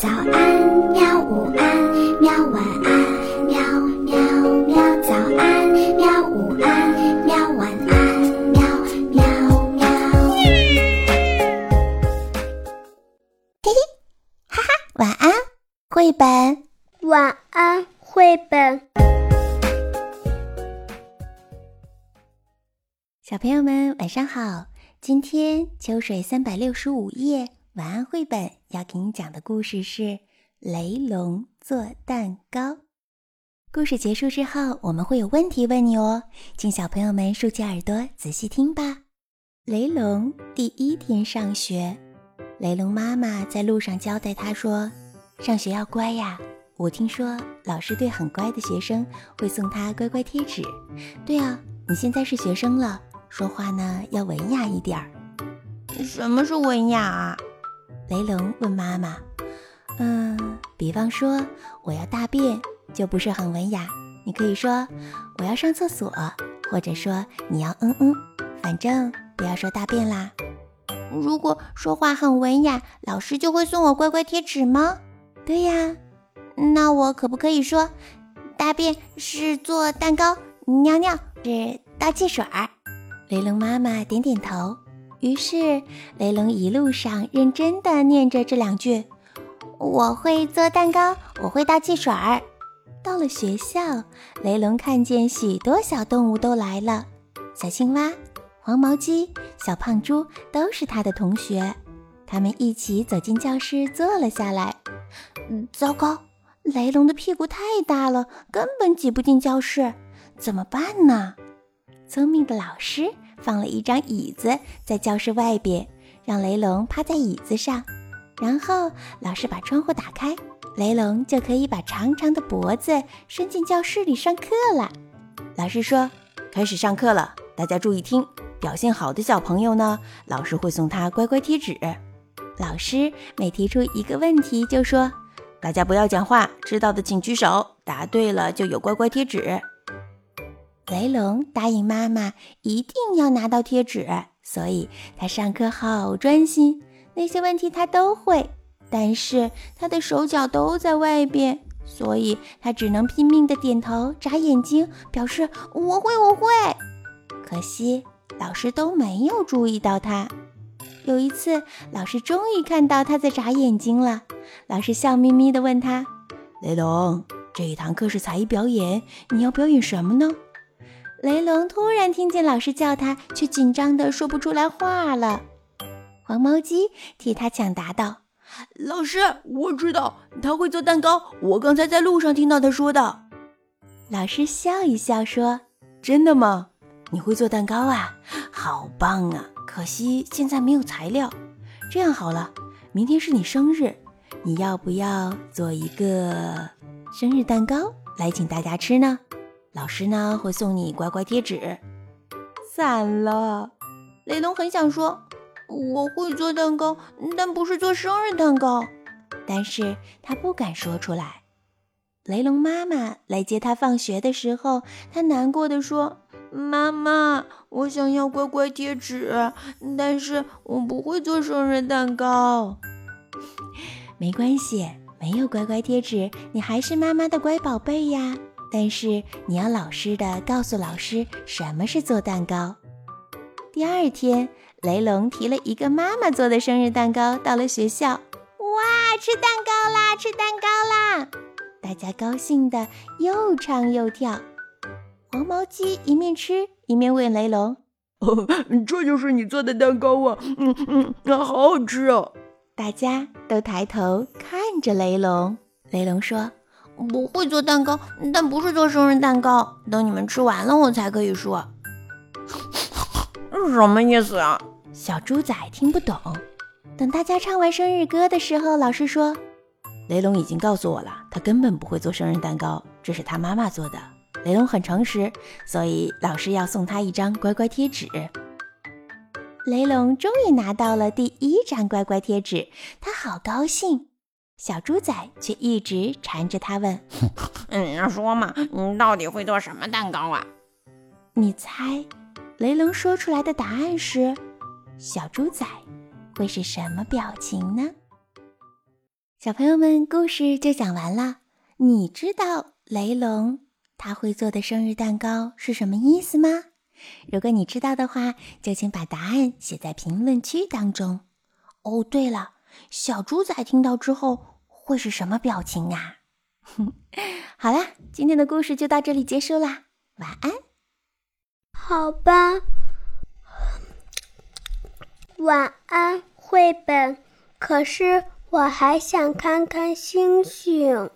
早安，喵！午安，喵！晚安，喵喵喵！早安，喵！午安，喵！晚安，喵喵喵！嘿嘿，哈哈，晚安，绘本。晚安，绘本。小朋友们，晚上好！今天秋水三百六十五夜。晚安，绘本要给你讲的故事是《雷龙做蛋糕》。故事结束之后，我们会有问题问你哦，请小朋友们竖起耳朵仔细听吧。雷龙第一天上学，雷龙妈妈在路上交代他说：“上学要乖呀，我听说老师对很乖的学生会送他乖乖贴纸。对啊，你现在是学生了，说话呢要文雅一点儿。什么是文雅啊？”雷龙问妈妈：“嗯，比方说我要大便，就不是很文雅。你可以说我要上厕所，或者说你要嗯嗯，反正不要说大便啦。如果说话很文雅，老师就会送我乖乖贴纸吗？对呀。那我可不可以说大便是做蛋糕，尿尿是倒汽水？”雷龙妈妈点点头。于是，雷龙一路上认真地念着这两句：“我会做蛋糕，我会倒汽水儿。”到了学校，雷龙看见许多小动物都来了，小青蛙、黄毛鸡、小胖猪都是他的同学。他们一起走进教室，坐了下来。糟糕，雷龙的屁股太大了，根本挤不进教室，怎么办呢？聪明的老师。放了一张椅子在教室外边，让雷龙趴在椅子上。然后老师把窗户打开，雷龙就可以把长长的脖子伸进教室里上课了。老师说：“开始上课了，大家注意听。表现好的小朋友呢，老师会送他乖乖贴纸。老师每提出一个问题，就说：大家不要讲话，知道的请举手，答对了就有乖乖贴纸。”雷龙答应妈妈一定要拿到贴纸，所以他上课好专心。那些问题他都会，但是他的手脚都在外边，所以他只能拼命的点头、眨眼睛，表示我会，我会。可惜老师都没有注意到他。有一次，老师终于看到他在眨眼睛了。老师笑眯眯地问他：“雷龙，这一堂课是才艺表演，你要表演什么呢？”雷龙突然听见老师叫他，却紧张的说不出来话了。黄毛鸡替他抢答道：“老师，我知道他会做蛋糕，我刚才在路上听到他说的。”老师笑一笑说：“真的吗？你会做蛋糕啊？好棒啊！可惜现在没有材料。这样好了，明天是你生日，你要不要做一个生日蛋糕来请大家吃呢？”老师呢会送你乖乖贴纸。散了，雷龙很想说我会做蛋糕，但不是做生日蛋糕，但是他不敢说出来。雷龙妈妈来接他放学的时候，他难过的说：“妈妈，我想要乖乖贴纸，但是我不会做生日蛋糕。”没关系，没有乖乖贴纸，你还是妈妈的乖宝贝呀。但是你要老实的告诉老师什么是做蛋糕。第二天，雷龙提了一个妈妈做的生日蛋糕到了学校。哇，吃蛋糕啦，吃蛋糕啦！大家高兴的又唱又跳。黄毛鸡一面吃一面问雷龙：“哦，这就是你做的蛋糕啊？嗯嗯，好好吃哦！”大家都抬头看着雷龙。雷龙说。不会做蛋糕，但不是做生日蛋糕。等你们吃完了，我才可以说。什么意思啊？小猪仔听不懂。等大家唱完生日歌的时候，老师说：“雷龙已经告诉我了，他根本不会做生日蛋糕，这是他妈妈做的。雷龙很诚实，所以老师要送他一张乖乖贴纸。”雷龙终于拿到了第一张乖乖贴纸，他好高兴。小猪仔却一直缠着他问：“嗯，说嘛，你到底会做什么蛋糕啊？”你猜，雷龙说出来的答案是，小猪仔会是什么表情呢？小朋友们，故事就讲完了。你知道雷龙他会做的生日蛋糕是什么意思吗？如果你知道的话，就请把答案写在评论区当中。哦，对了，小猪仔听到之后会是什么表情啊？好啦，今天的故事就到这里结束啦，晚安。好吧，晚安，绘本。可是我还想看看星星。